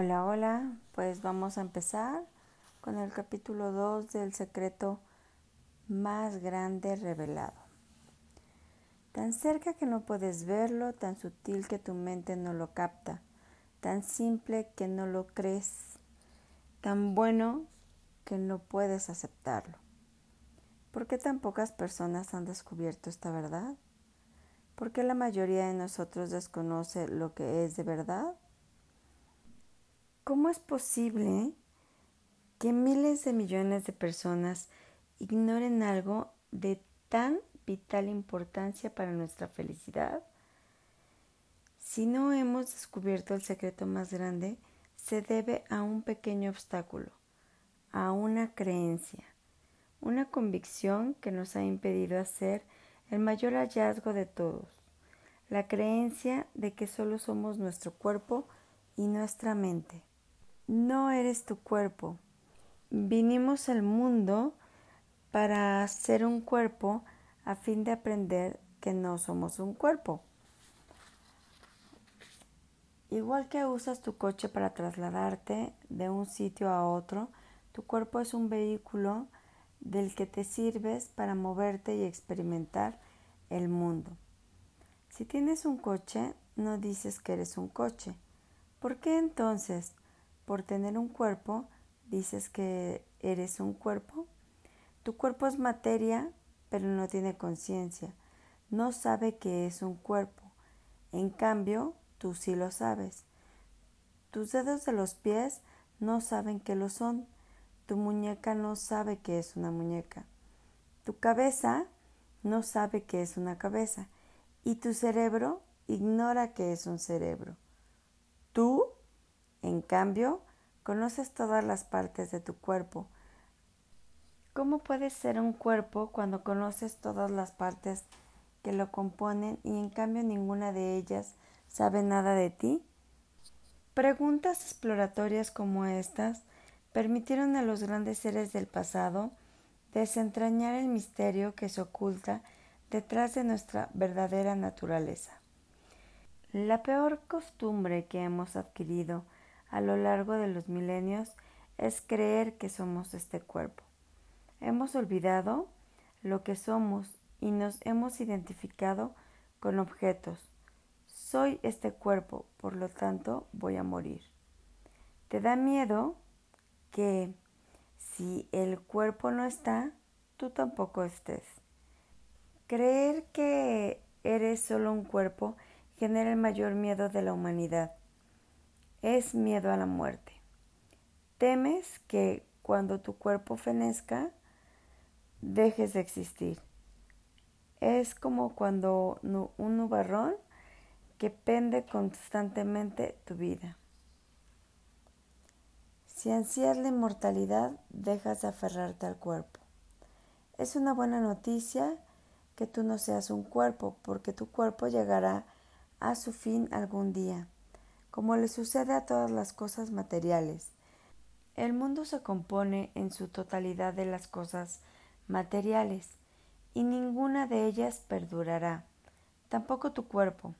Hola, hola, pues vamos a empezar con el capítulo 2 del secreto más grande revelado. Tan cerca que no puedes verlo, tan sutil que tu mente no lo capta, tan simple que no lo crees, tan bueno que no puedes aceptarlo. ¿Por qué tan pocas personas han descubierto esta verdad? ¿Por qué la mayoría de nosotros desconoce lo que es de verdad? ¿Cómo es posible que miles de millones de personas ignoren algo de tan vital importancia para nuestra felicidad? Si no hemos descubierto el secreto más grande, se debe a un pequeño obstáculo, a una creencia, una convicción que nos ha impedido hacer el mayor hallazgo de todos, la creencia de que solo somos nuestro cuerpo y nuestra mente. No eres tu cuerpo. Vinimos al mundo para ser un cuerpo a fin de aprender que no somos un cuerpo. Igual que usas tu coche para trasladarte de un sitio a otro, tu cuerpo es un vehículo del que te sirves para moverte y experimentar el mundo. Si tienes un coche, no dices que eres un coche. ¿Por qué entonces por tener un cuerpo, dices que eres un cuerpo. Tu cuerpo es materia, pero no tiene conciencia. No sabe que es un cuerpo. En cambio, tú sí lo sabes. Tus dedos de los pies no saben que lo son. Tu muñeca no sabe que es una muñeca. Tu cabeza no sabe que es una cabeza. Y tu cerebro ignora que es un cerebro. En cambio, conoces todas las partes de tu cuerpo. ¿Cómo puedes ser un cuerpo cuando conoces todas las partes que lo componen y en cambio ninguna de ellas sabe nada de ti? Preguntas exploratorias como estas permitieron a los grandes seres del pasado desentrañar el misterio que se oculta detrás de nuestra verdadera naturaleza. La peor costumbre que hemos adquirido a lo largo de los milenios es creer que somos este cuerpo. Hemos olvidado lo que somos y nos hemos identificado con objetos. Soy este cuerpo, por lo tanto voy a morir. ¿Te da miedo que si el cuerpo no está, tú tampoco estés? Creer que eres solo un cuerpo genera el mayor miedo de la humanidad es miedo a la muerte. Temes que cuando tu cuerpo fenezca, dejes de existir. Es como cuando un nubarrón que pende constantemente tu vida. Si ansías la inmortalidad, dejas de aferrarte al cuerpo. Es una buena noticia que tú no seas un cuerpo, porque tu cuerpo llegará a su fin algún día como le sucede a todas las cosas materiales. El mundo se compone en su totalidad de las cosas materiales, y ninguna de ellas perdurará, tampoco tu cuerpo,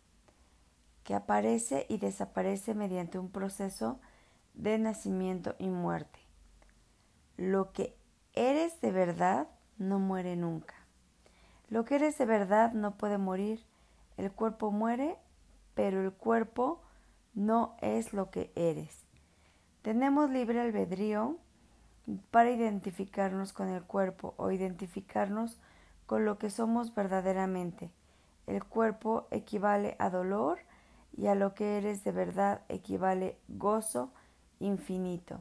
que aparece y desaparece mediante un proceso de nacimiento y muerte. Lo que eres de verdad no muere nunca. Lo que eres de verdad no puede morir. El cuerpo muere, pero el cuerpo no es lo que eres. Tenemos libre albedrío para identificarnos con el cuerpo o identificarnos con lo que somos verdaderamente. El cuerpo equivale a dolor y a lo que eres de verdad equivale gozo infinito.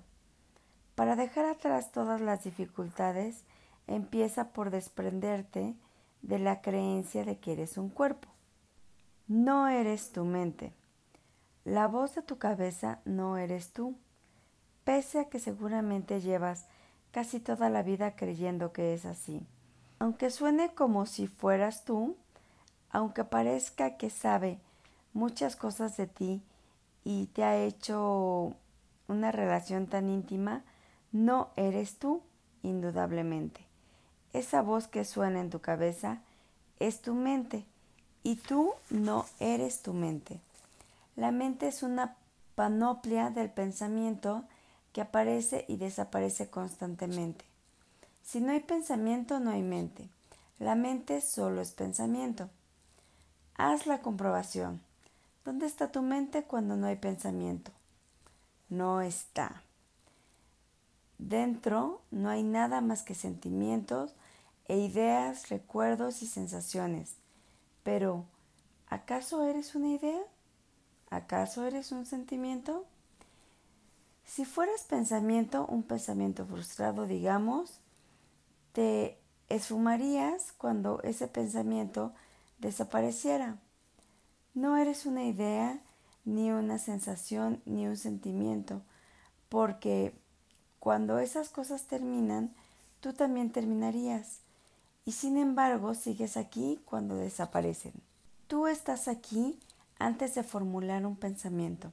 Para dejar atrás todas las dificultades, empieza por desprenderte de la creencia de que eres un cuerpo. No eres tu mente. La voz de tu cabeza no eres tú, pese a que seguramente llevas casi toda la vida creyendo que es así. Aunque suene como si fueras tú, aunque parezca que sabe muchas cosas de ti y te ha hecho una relación tan íntima, no eres tú, indudablemente. Esa voz que suena en tu cabeza es tu mente y tú no eres tu mente. La mente es una panoplia del pensamiento que aparece y desaparece constantemente. Si no hay pensamiento, no hay mente. La mente solo es pensamiento. Haz la comprobación. ¿Dónde está tu mente cuando no hay pensamiento? No está. Dentro no hay nada más que sentimientos e ideas, recuerdos y sensaciones. Pero, ¿acaso eres una idea? ¿Acaso eres un sentimiento? Si fueras pensamiento, un pensamiento frustrado, digamos, te esfumarías cuando ese pensamiento desapareciera. No eres una idea, ni una sensación, ni un sentimiento, porque cuando esas cosas terminan, tú también terminarías. Y sin embargo, sigues aquí cuando desaparecen. Tú estás aquí antes de formular un pensamiento.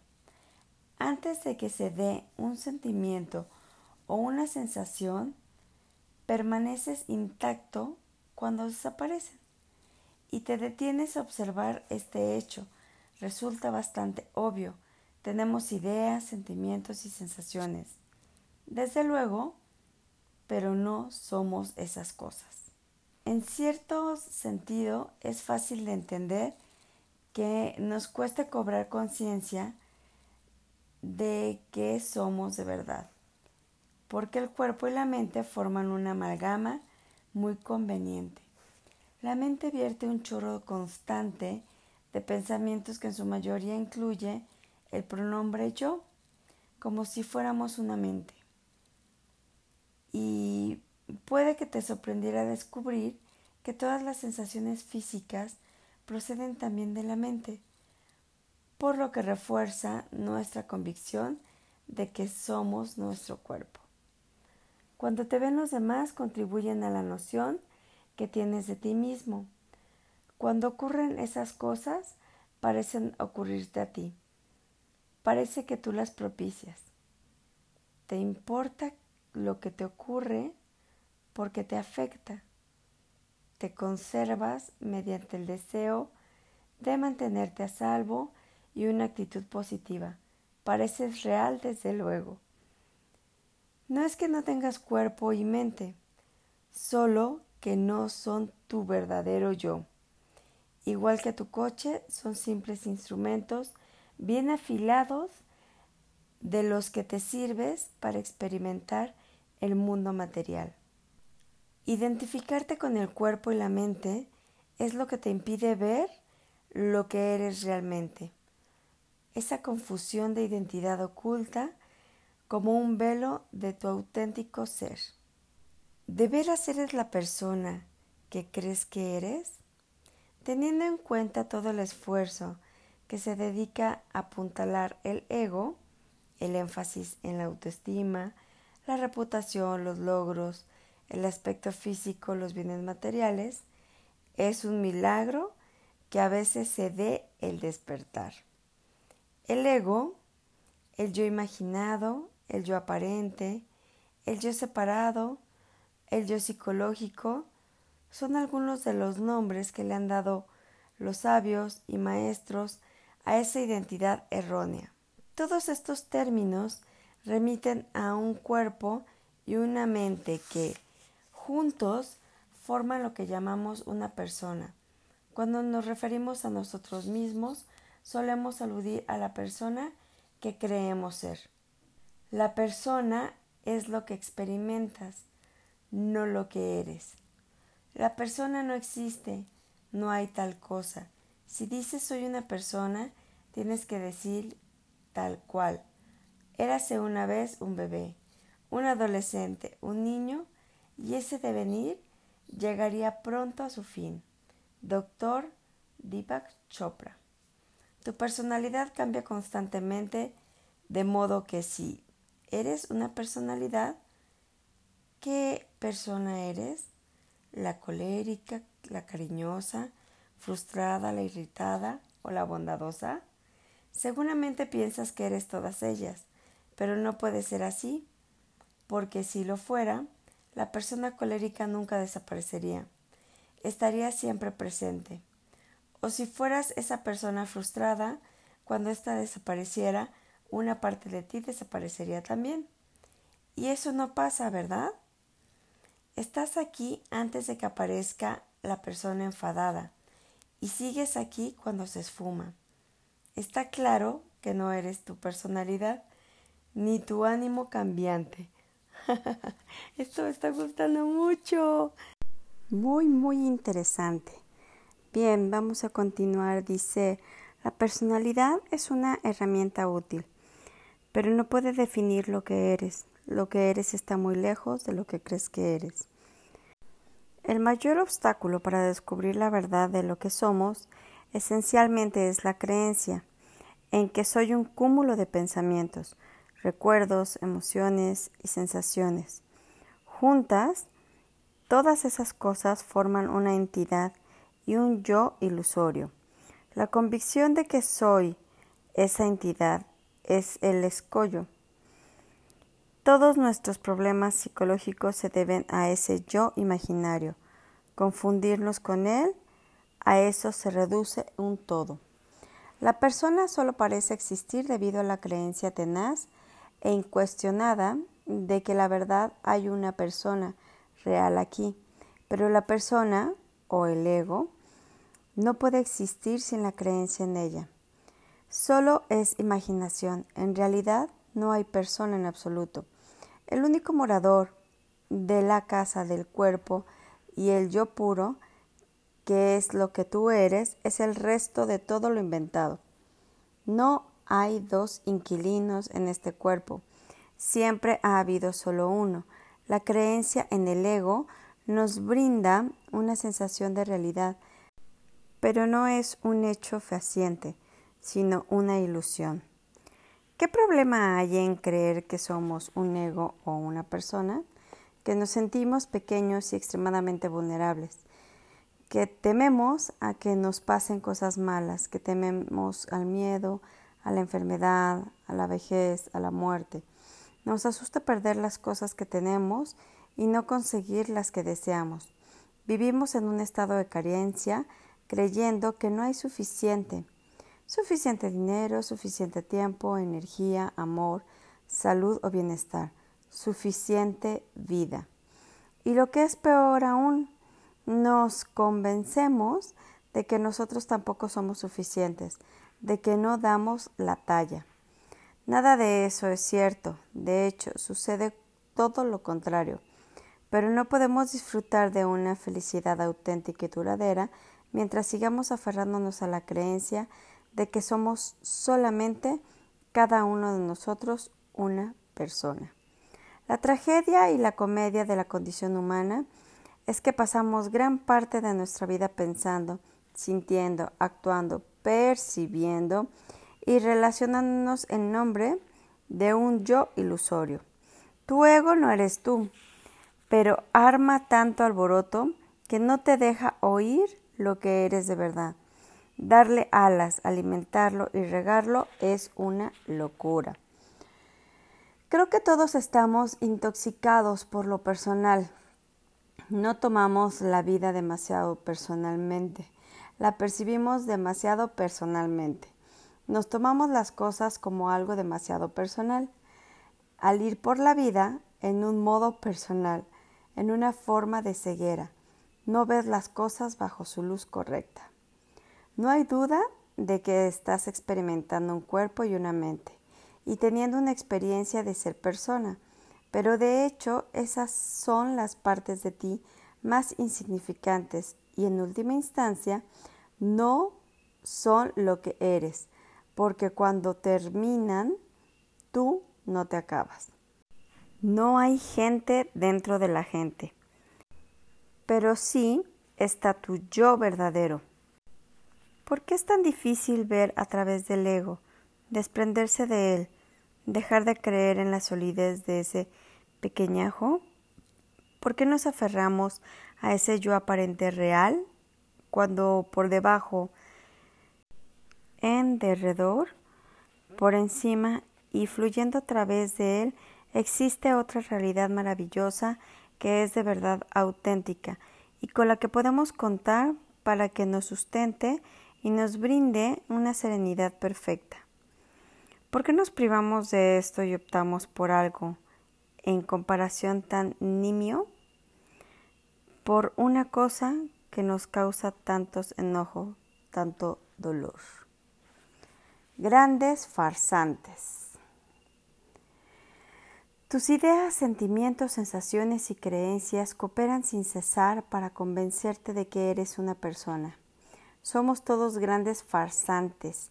Antes de que se dé un sentimiento o una sensación, permaneces intacto cuando desaparecen y te detienes a observar este hecho. Resulta bastante obvio. Tenemos ideas, sentimientos y sensaciones. Desde luego, pero no somos esas cosas. En cierto sentido, es fácil de entender que nos cueste cobrar conciencia de que somos de verdad, porque el cuerpo y la mente forman una amalgama muy conveniente. La mente vierte un chorro constante de pensamientos que en su mayoría incluye el pronombre yo, como si fuéramos una mente. Y puede que te sorprendiera descubrir que todas las sensaciones físicas proceden también de la mente, por lo que refuerza nuestra convicción de que somos nuestro cuerpo. Cuando te ven los demás contribuyen a la noción que tienes de ti mismo. Cuando ocurren esas cosas, parecen ocurrirte a ti. Parece que tú las propicias. Te importa lo que te ocurre porque te afecta te conservas mediante el deseo de mantenerte a salvo y una actitud positiva. Pareces real desde luego. No es que no tengas cuerpo y mente, solo que no son tu verdadero yo. Igual que tu coche, son simples instrumentos bien afilados de los que te sirves para experimentar el mundo material. Identificarte con el cuerpo y la mente es lo que te impide ver lo que eres realmente. Esa confusión de identidad oculta como un velo de tu auténtico ser. ¿De veras eres la persona que crees que eres? Teniendo en cuenta todo el esfuerzo que se dedica a apuntalar el ego, el énfasis en la autoestima, la reputación, los logros, el aspecto físico, los bienes materiales, es un milagro que a veces se dé el despertar. El ego, el yo imaginado, el yo aparente, el yo separado, el yo psicológico, son algunos de los nombres que le han dado los sabios y maestros a esa identidad errónea. Todos estos términos remiten a un cuerpo y una mente que, juntos forman lo que llamamos una persona. Cuando nos referimos a nosotros mismos, solemos aludir a la persona que creemos ser. La persona es lo que experimentas, no lo que eres. La persona no existe, no hay tal cosa. Si dices soy una persona, tienes que decir tal cual. Érase una vez un bebé, un adolescente, un niño y ese devenir llegaría pronto a su fin. Doctor Deepak Chopra. Tu personalidad cambia constantemente, de modo que si eres una personalidad, ¿qué persona eres? ¿La colérica, la cariñosa, frustrada, la irritada o la bondadosa? Seguramente piensas que eres todas ellas, pero no puede ser así, porque si lo fuera, la persona colérica nunca desaparecería, estaría siempre presente. O si fueras esa persona frustrada, cuando ésta desapareciera, una parte de ti desaparecería también. Y eso no pasa, ¿verdad? Estás aquí antes de que aparezca la persona enfadada y sigues aquí cuando se esfuma. Está claro que no eres tu personalidad ni tu ánimo cambiante. Esto me está gustando mucho. Muy, muy interesante. Bien, vamos a continuar. Dice, la personalidad es una herramienta útil, pero no puede definir lo que eres. Lo que eres está muy lejos de lo que crees que eres. El mayor obstáculo para descubrir la verdad de lo que somos esencialmente es la creencia en que soy un cúmulo de pensamientos, recuerdos, emociones y sensaciones. Juntas, todas esas cosas forman una entidad y un yo ilusorio. La convicción de que soy esa entidad es el escollo. Todos nuestros problemas psicológicos se deben a ese yo imaginario. Confundirnos con él, a eso se reduce un todo. La persona solo parece existir debido a la creencia tenaz e incuestionada de que la verdad hay una persona real aquí, pero la persona o el ego no puede existir sin la creencia en ella. Solo es imaginación, en realidad no hay persona en absoluto. El único morador de la casa del cuerpo y el yo puro, que es lo que tú eres, es el resto de todo lo inventado. No hay dos inquilinos en este cuerpo. Siempre ha habido solo uno. La creencia en el ego nos brinda una sensación de realidad, pero no es un hecho fehaciente, sino una ilusión. ¿Qué problema hay en creer que somos un ego o una persona? Que nos sentimos pequeños y extremadamente vulnerables, que tememos a que nos pasen cosas malas, que tememos al miedo, a la enfermedad, a la vejez, a la muerte. Nos asusta perder las cosas que tenemos y no conseguir las que deseamos. Vivimos en un estado de carencia creyendo que no hay suficiente. Suficiente dinero, suficiente tiempo, energía, amor, salud o bienestar. Suficiente vida. Y lo que es peor aún, nos convencemos de que nosotros tampoco somos suficientes, de que no damos la talla. Nada de eso es cierto, de hecho, sucede todo lo contrario, pero no podemos disfrutar de una felicidad auténtica y duradera mientras sigamos aferrándonos a la creencia de que somos solamente cada uno de nosotros una persona. La tragedia y la comedia de la condición humana es que pasamos gran parte de nuestra vida pensando, sintiendo, actuando, percibiendo y relacionándonos en nombre de un yo ilusorio. Tu ego no eres tú, pero arma tanto alboroto que no te deja oír lo que eres de verdad. Darle alas, alimentarlo y regarlo es una locura. Creo que todos estamos intoxicados por lo personal. No tomamos la vida demasiado personalmente la percibimos demasiado personalmente. Nos tomamos las cosas como algo demasiado personal. Al ir por la vida en un modo personal, en una forma de ceguera, no ves las cosas bajo su luz correcta. No hay duda de que estás experimentando un cuerpo y una mente y teniendo una experiencia de ser persona, pero de hecho esas son las partes de ti más insignificantes y en última instancia no son lo que eres, porque cuando terminan, tú no te acabas. No hay gente dentro de la gente, pero sí está tu yo verdadero. ¿Por qué es tan difícil ver a través del ego, desprenderse de él, dejar de creer en la solidez de ese pequeñajo? ¿Por qué nos aferramos a ese yo aparente real cuando por debajo, en derredor, por encima y fluyendo a través de él, existe otra realidad maravillosa que es de verdad auténtica y con la que podemos contar para que nos sustente y nos brinde una serenidad perfecta. ¿Por qué nos privamos de esto y optamos por algo en comparación tan nimio? Por una cosa que nos causa tantos enojos, tanto dolor. Grandes farsantes. Tus ideas, sentimientos, sensaciones y creencias cooperan sin cesar para convencerte de que eres una persona. Somos todos grandes farsantes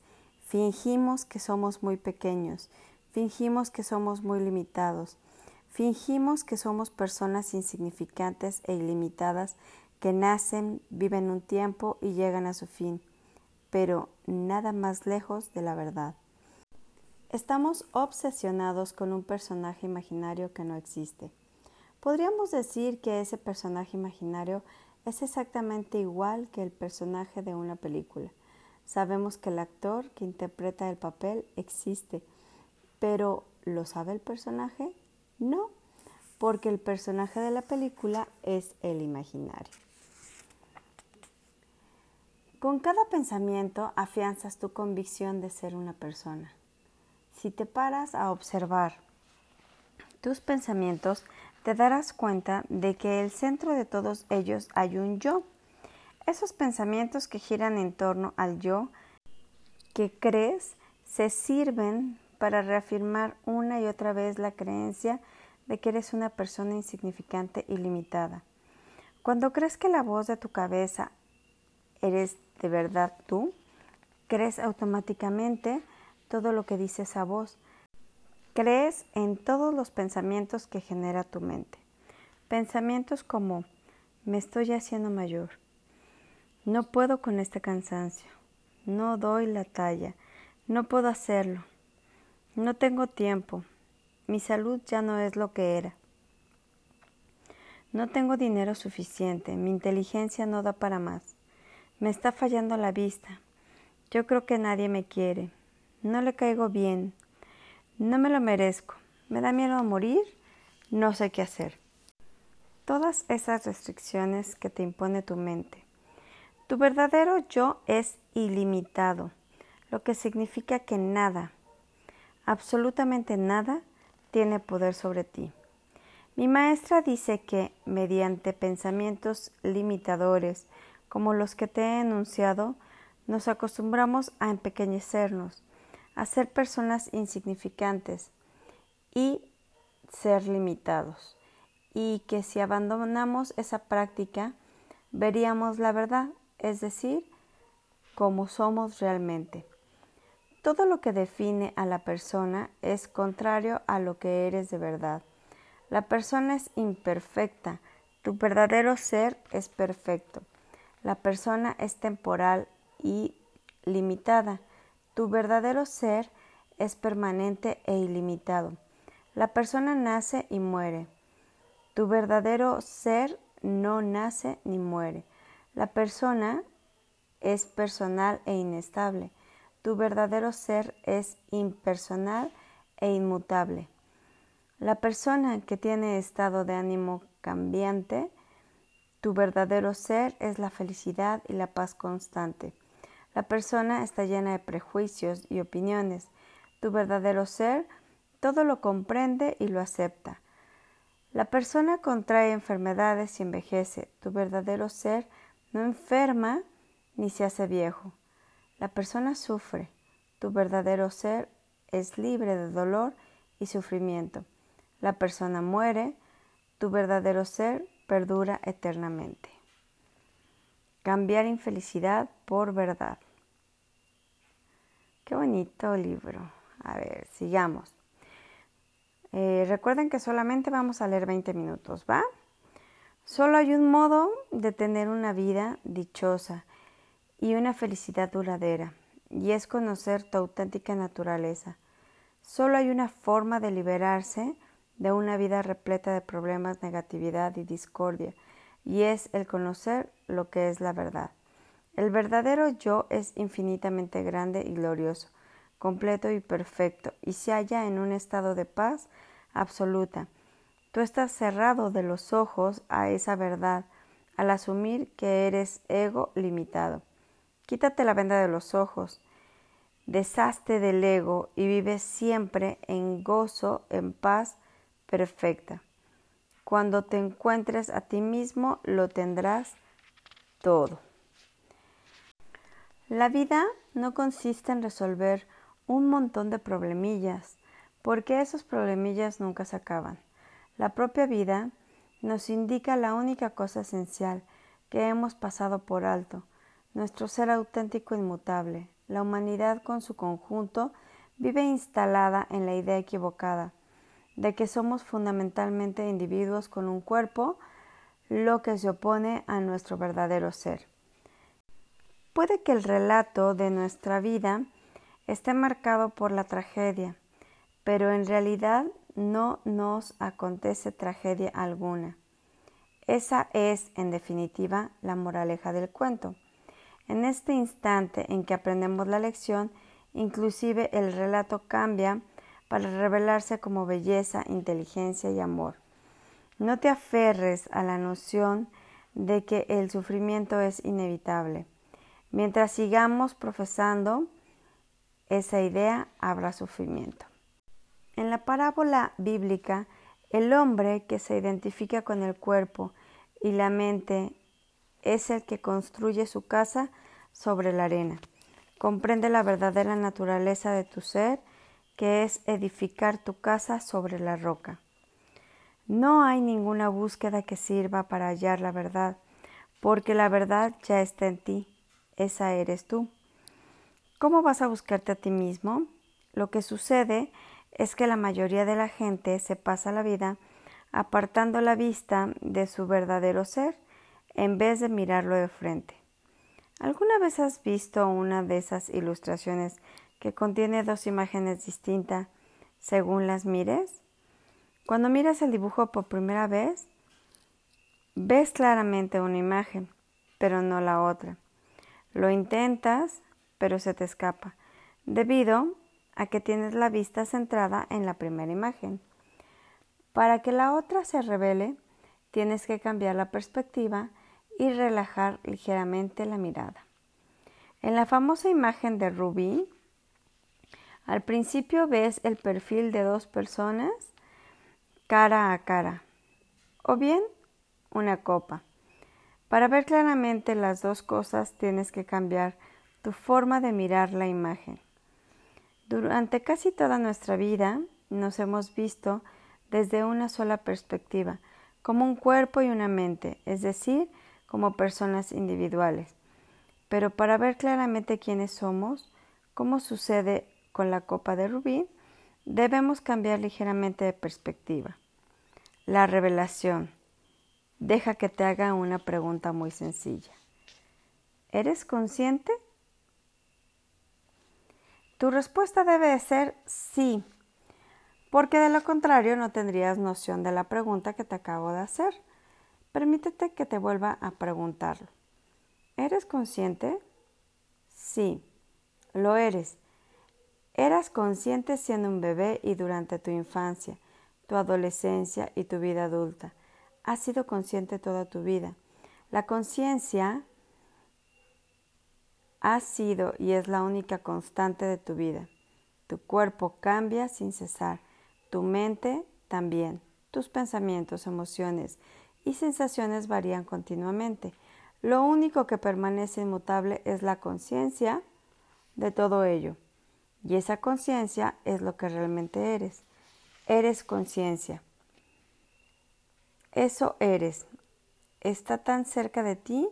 Fingimos que somos muy pequeños, fingimos que somos muy limitados, fingimos que somos personas insignificantes e ilimitadas que nacen, viven un tiempo y llegan a su fin, pero nada más lejos de la verdad. Estamos obsesionados con un personaje imaginario que no existe. Podríamos decir que ese personaje imaginario es exactamente igual que el personaje de una película Sabemos que el actor que interpreta el papel existe, pero ¿lo sabe el personaje? No, porque el personaje de la película es el imaginario. Con cada pensamiento afianzas tu convicción de ser una persona. Si te paras a observar tus pensamientos, te darás cuenta de que el centro de todos ellos hay un yo esos pensamientos que giran en torno al yo que crees se sirven para reafirmar una y otra vez la creencia de que eres una persona insignificante y limitada. Cuando crees que la voz de tu cabeza eres de verdad tú, crees automáticamente todo lo que dice esa voz. Crees en todos los pensamientos que genera tu mente. Pensamientos como me estoy haciendo mayor, no puedo con este cansancio. No doy la talla. No puedo hacerlo. No tengo tiempo. Mi salud ya no es lo que era. No tengo dinero suficiente. Mi inteligencia no da para más. Me está fallando la vista. Yo creo que nadie me quiere. No le caigo bien. No me lo merezco. Me da miedo a morir. No sé qué hacer. Todas esas restricciones que te impone tu mente tu verdadero yo es ilimitado, lo que significa que nada, absolutamente nada, tiene poder sobre ti. Mi maestra dice que mediante pensamientos limitadores como los que te he enunciado, nos acostumbramos a empequeñecernos, a ser personas insignificantes y ser limitados, y que si abandonamos esa práctica, veríamos la verdad es decir, como somos realmente. Todo lo que define a la persona es contrario a lo que eres de verdad. La persona es imperfecta, tu verdadero ser es perfecto. La persona es temporal y limitada, tu verdadero ser es permanente e ilimitado. La persona nace y muere. Tu verdadero ser no nace ni muere. La persona es personal e inestable. Tu verdadero ser es impersonal e inmutable. La persona que tiene estado de ánimo cambiante, tu verdadero ser es la felicidad y la paz constante. La persona está llena de prejuicios y opiniones. Tu verdadero ser todo lo comprende y lo acepta. La persona contrae enfermedades y envejece. Tu verdadero ser no enferma ni se hace viejo. La persona sufre. Tu verdadero ser es libre de dolor y sufrimiento. La persona muere. Tu verdadero ser perdura eternamente. Cambiar infelicidad por verdad. Qué bonito libro. A ver, sigamos. Eh, recuerden que solamente vamos a leer 20 minutos, ¿va? Solo hay un modo de tener una vida dichosa y una felicidad duradera, y es conocer tu auténtica naturaleza. Solo hay una forma de liberarse de una vida repleta de problemas, negatividad y discordia, y es el conocer lo que es la verdad. El verdadero yo es infinitamente grande y glorioso, completo y perfecto, y se halla en un estado de paz absoluta Tú estás cerrado de los ojos a esa verdad al asumir que eres ego limitado. Quítate la venda de los ojos deshazte del ego y vive siempre en gozo, en paz perfecta. Cuando te encuentres a ti mismo, lo tendrás todo. La vida no consiste en resolver un montón de problemillas, porque esos problemillas nunca se acaban. La propia vida nos indica la única cosa esencial que hemos pasado por alto, nuestro ser auténtico e inmutable. La humanidad con su conjunto vive instalada en la idea equivocada de que somos fundamentalmente individuos con un cuerpo, lo que se opone a nuestro verdadero ser. Puede que el relato de nuestra vida esté marcado por la tragedia, pero en realidad no nos acontece tragedia alguna. Esa es, en definitiva, la moraleja del cuento. En este instante en que aprendemos la lección, inclusive el relato cambia para revelarse como belleza, inteligencia y amor. No te aferres a la noción de que el sufrimiento es inevitable. Mientras sigamos profesando esa idea, habrá sufrimiento. En la parábola bíblica, el hombre que se identifica con el cuerpo y la mente es el que construye su casa sobre la arena. Comprende la verdadera naturaleza de tu ser que es edificar tu casa sobre la roca. No hay ninguna búsqueda que sirva para hallar la verdad, porque la verdad ya está en ti, esa eres tú. ¿Cómo vas a buscarte a ti mismo? Lo que sucede es que la mayoría de la gente se pasa la vida apartando la vista de su verdadero ser en vez de mirarlo de frente. ¿Alguna vez has visto una de esas ilustraciones que contiene dos imágenes distintas según las mires? Cuando miras el dibujo por primera vez, ves claramente una imagen, pero no la otra. Lo intentas, pero se te escapa, debido a que tienes la vista centrada en la primera imagen. Para que la otra se revele, tienes que cambiar la perspectiva y relajar ligeramente la mirada. En la famosa imagen de Rubí, al principio ves el perfil de dos personas cara a cara, o bien una copa. Para ver claramente las dos cosas tienes que cambiar tu forma de mirar la imagen. Durante casi toda nuestra vida nos hemos visto desde una sola perspectiva, como un cuerpo y una mente, es decir, como personas individuales. Pero para ver claramente quiénes somos, como sucede con la copa de rubí, debemos cambiar ligeramente de perspectiva. La revelación. Deja que te haga una pregunta muy sencilla. ¿Eres consciente? Tu respuesta debe ser sí, porque de lo contrario no tendrías noción de la pregunta que te acabo de hacer. Permítete que te vuelva a preguntarlo. ¿Eres consciente? Sí, lo eres. Eras consciente siendo un bebé y durante tu infancia, tu adolescencia y tu vida adulta. Has sido consciente toda tu vida. La conciencia ha sido y es la única constante de tu vida. Tu cuerpo cambia sin cesar, tu mente también. Tus pensamientos, emociones y sensaciones varían continuamente. Lo único que permanece inmutable es la conciencia de todo ello. Y esa conciencia es lo que realmente eres. Eres conciencia. Eso eres. Está tan cerca de ti,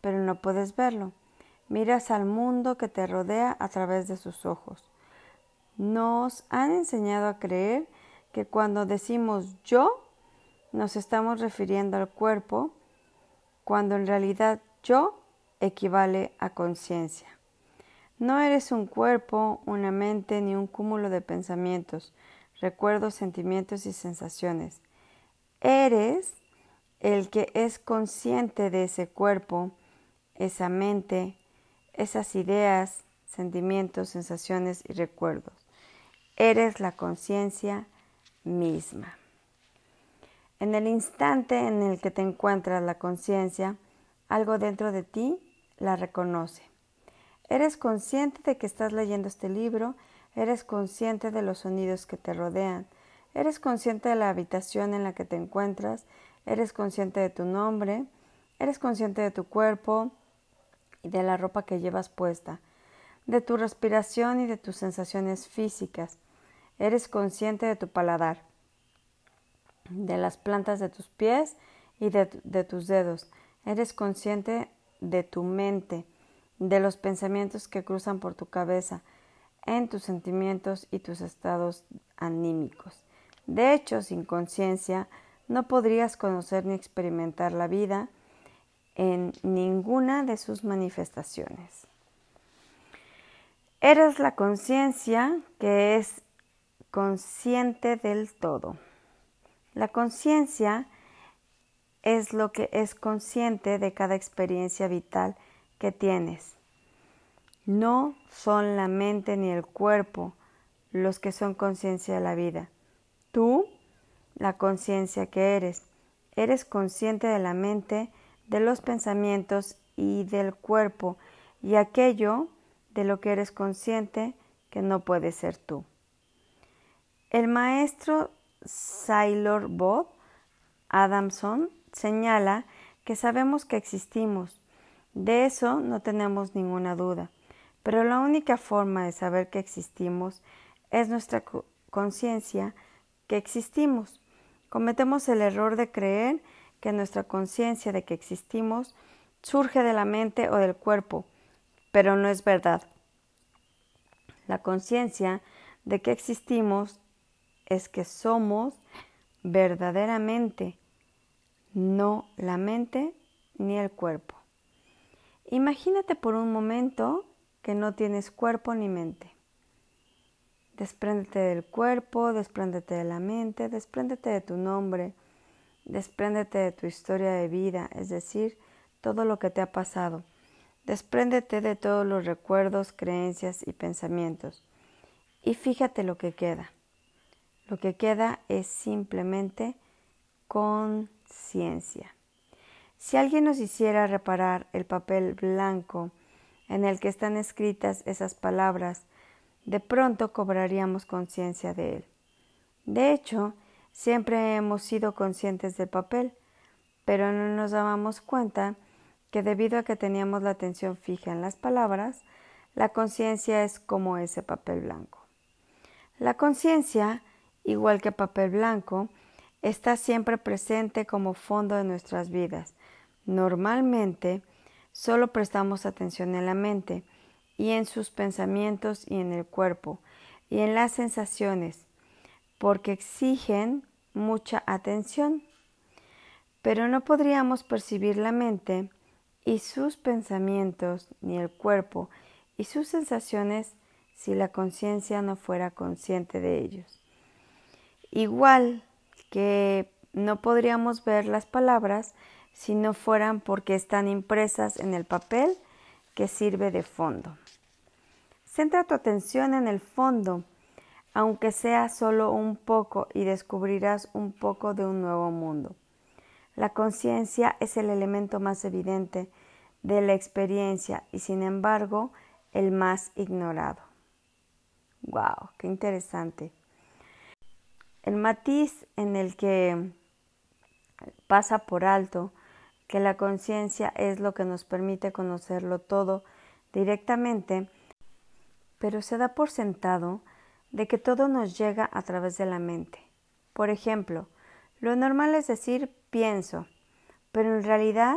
pero no puedes verlo. Miras al mundo que te rodea a través de sus ojos. Nos han enseñado a creer que cuando decimos yo, nos estamos refiriendo al cuerpo, cuando en realidad yo equivale a conciencia. No eres un cuerpo, una mente ni un cúmulo de pensamientos, recuerdos, sentimientos y sensaciones. Eres el que es consciente de ese cuerpo, esa mente, esas ideas, sentimientos, sensaciones y recuerdos. Eres la conciencia misma. En el instante en el que te encuentras la conciencia, algo dentro de ti la reconoce. Eres consciente de que estás leyendo este libro, eres consciente de los sonidos que te rodean, eres consciente de la habitación en la que te encuentras, eres consciente de tu nombre, eres consciente de tu cuerpo y de la ropa que llevas puesta, de tu respiración y de tus sensaciones físicas, eres consciente de tu paladar, de las plantas de tus pies y de, tus dedos, eres consciente de tu mente, de los pensamientos que cruzan por tu cabeza, en tus sentimientos y tus estados anímicos. De hecho, sin conciencia, no podrías conocer ni experimentar la vida en ninguna de sus manifestaciones. Eres la conciencia que es consciente del todo. La conciencia es lo que es consciente de cada experiencia vital que tienes. No son la mente ni el cuerpo los que son conciencia de la vida. Tú, la conciencia que eres, eres consciente de la mente, de los pensamientos y del cuerpo y aquello de lo que eres consciente que no puede ser tú. El maestro Sailor Bob Adamson señala que sabemos que existimos, de eso no tenemos ninguna duda, pero la única forma de saber que existimos es nuestra conciencia que existimos. Cometemos el error de creer que nuestra conciencia de que existimos surge de la mente o del cuerpo, pero no es verdad. La conciencia de que existimos es que somos verdaderamente, no la mente ni el cuerpo. Imagínate por un momento que no tienes cuerpo ni mente. Despréndete del cuerpo, despréndete de la mente, despréndete de tu nombre, despréndete de tu historia de vida, es decir, todo lo que te ha pasado. Despréndete de todos los recuerdos, creencias y pensamientos. Y fíjate lo que queda. Lo que queda es simplemente conciencia. Si alguien nos hiciera reparar el papel blanco en el que están escritas esas palabras, de pronto cobraríamos conciencia de él. De hecho, siempre hemos sido conscientes del papel, pero no nos dábamos cuenta que debido a que teníamos la atención fija en las palabras, la conciencia es como ese papel blanco. La conciencia, igual que papel blanco, está siempre presente como fondo de nuestras vidas, Normalmente solo prestamos atención en la mente y en sus pensamientos y en el cuerpo y en las sensaciones, porque exigen mucha atención. Pero no podríamos percibir la mente y sus pensamientos, ni el cuerpo y sus sensaciones si la conciencia no fuera consciente de ellos. Igual que no podríamos ver las palabras si no fueran porque están impresas en el papel que sirve de fondo. Centra tu atención en el fondo, aunque sea solo un poco, y descubrirás un poco de un nuevo mundo. La conciencia es el elemento más evidente de la experiencia y sin embargo el más ignorado. ¡Wow! ¡Qué interesante! El matiz en el que pasa por alto que la conciencia es lo que nos permite conocerlo todo directamente, pero se da por sentado de que todo nos llega a través de la mente. Por ejemplo, lo normal es decir pienso, pero en realidad,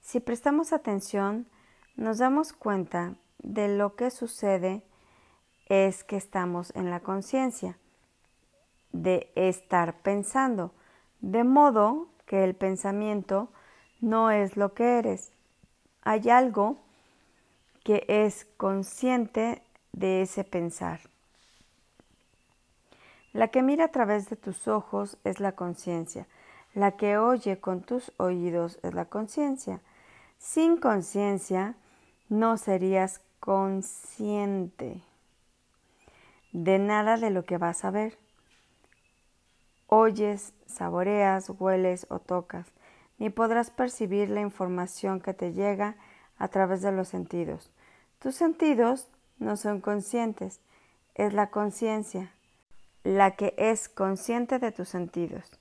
si prestamos atención, nos damos cuenta de lo que sucede es que estamos en la conciencia de estar pensando, de modo que el pensamiento no es lo que eres. Hay algo que es consciente de ese pensar. La que mira a través de tus ojos es la conciencia. La que oye con tus oídos es la conciencia. Sin conciencia no serías consciente de nada de lo que vas a ver. Oyes, saboreas, hueles o tocas ni podrás percibir la información que te llega a través de los sentidos. Tus sentidos no son conscientes, es la conciencia la que es consciente de tus sentidos.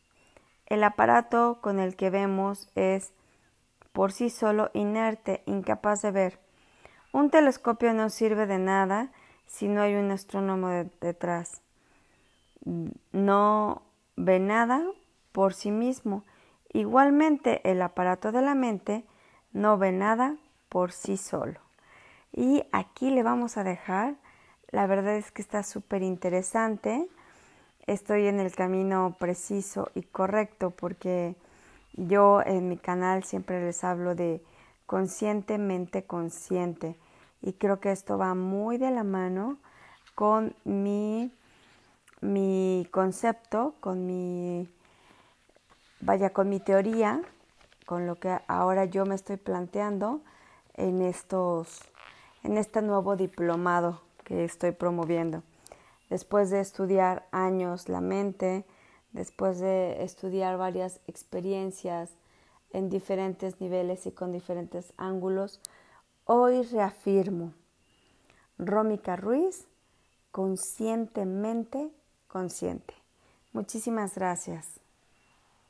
El aparato con el que vemos es por sí solo inerte, incapaz de ver. Un telescopio no sirve de nada si no hay un astrónomo detrás. No ve nada por sí mismo. Igualmente, el aparato de la mente no ve nada por sí solo. Y aquí le vamos a dejar. La verdad es que está súper interesante. Estoy en el camino preciso y correcto porque yo en mi canal siempre les hablo de conscientemente consciente y creo que esto va muy de la mano con mi, mi concepto, con mi, vaya, con mi teoría, con lo que ahora yo me estoy planteando en estos, en este nuevo diplomado que estoy promoviendo. Después de estudiar años la mente, después de estudiar varias experiencias en diferentes niveles y con diferentes ángulos, hoy reafirmo, Rómica Ruiz, conscientemente consciente. Muchísimas gracias.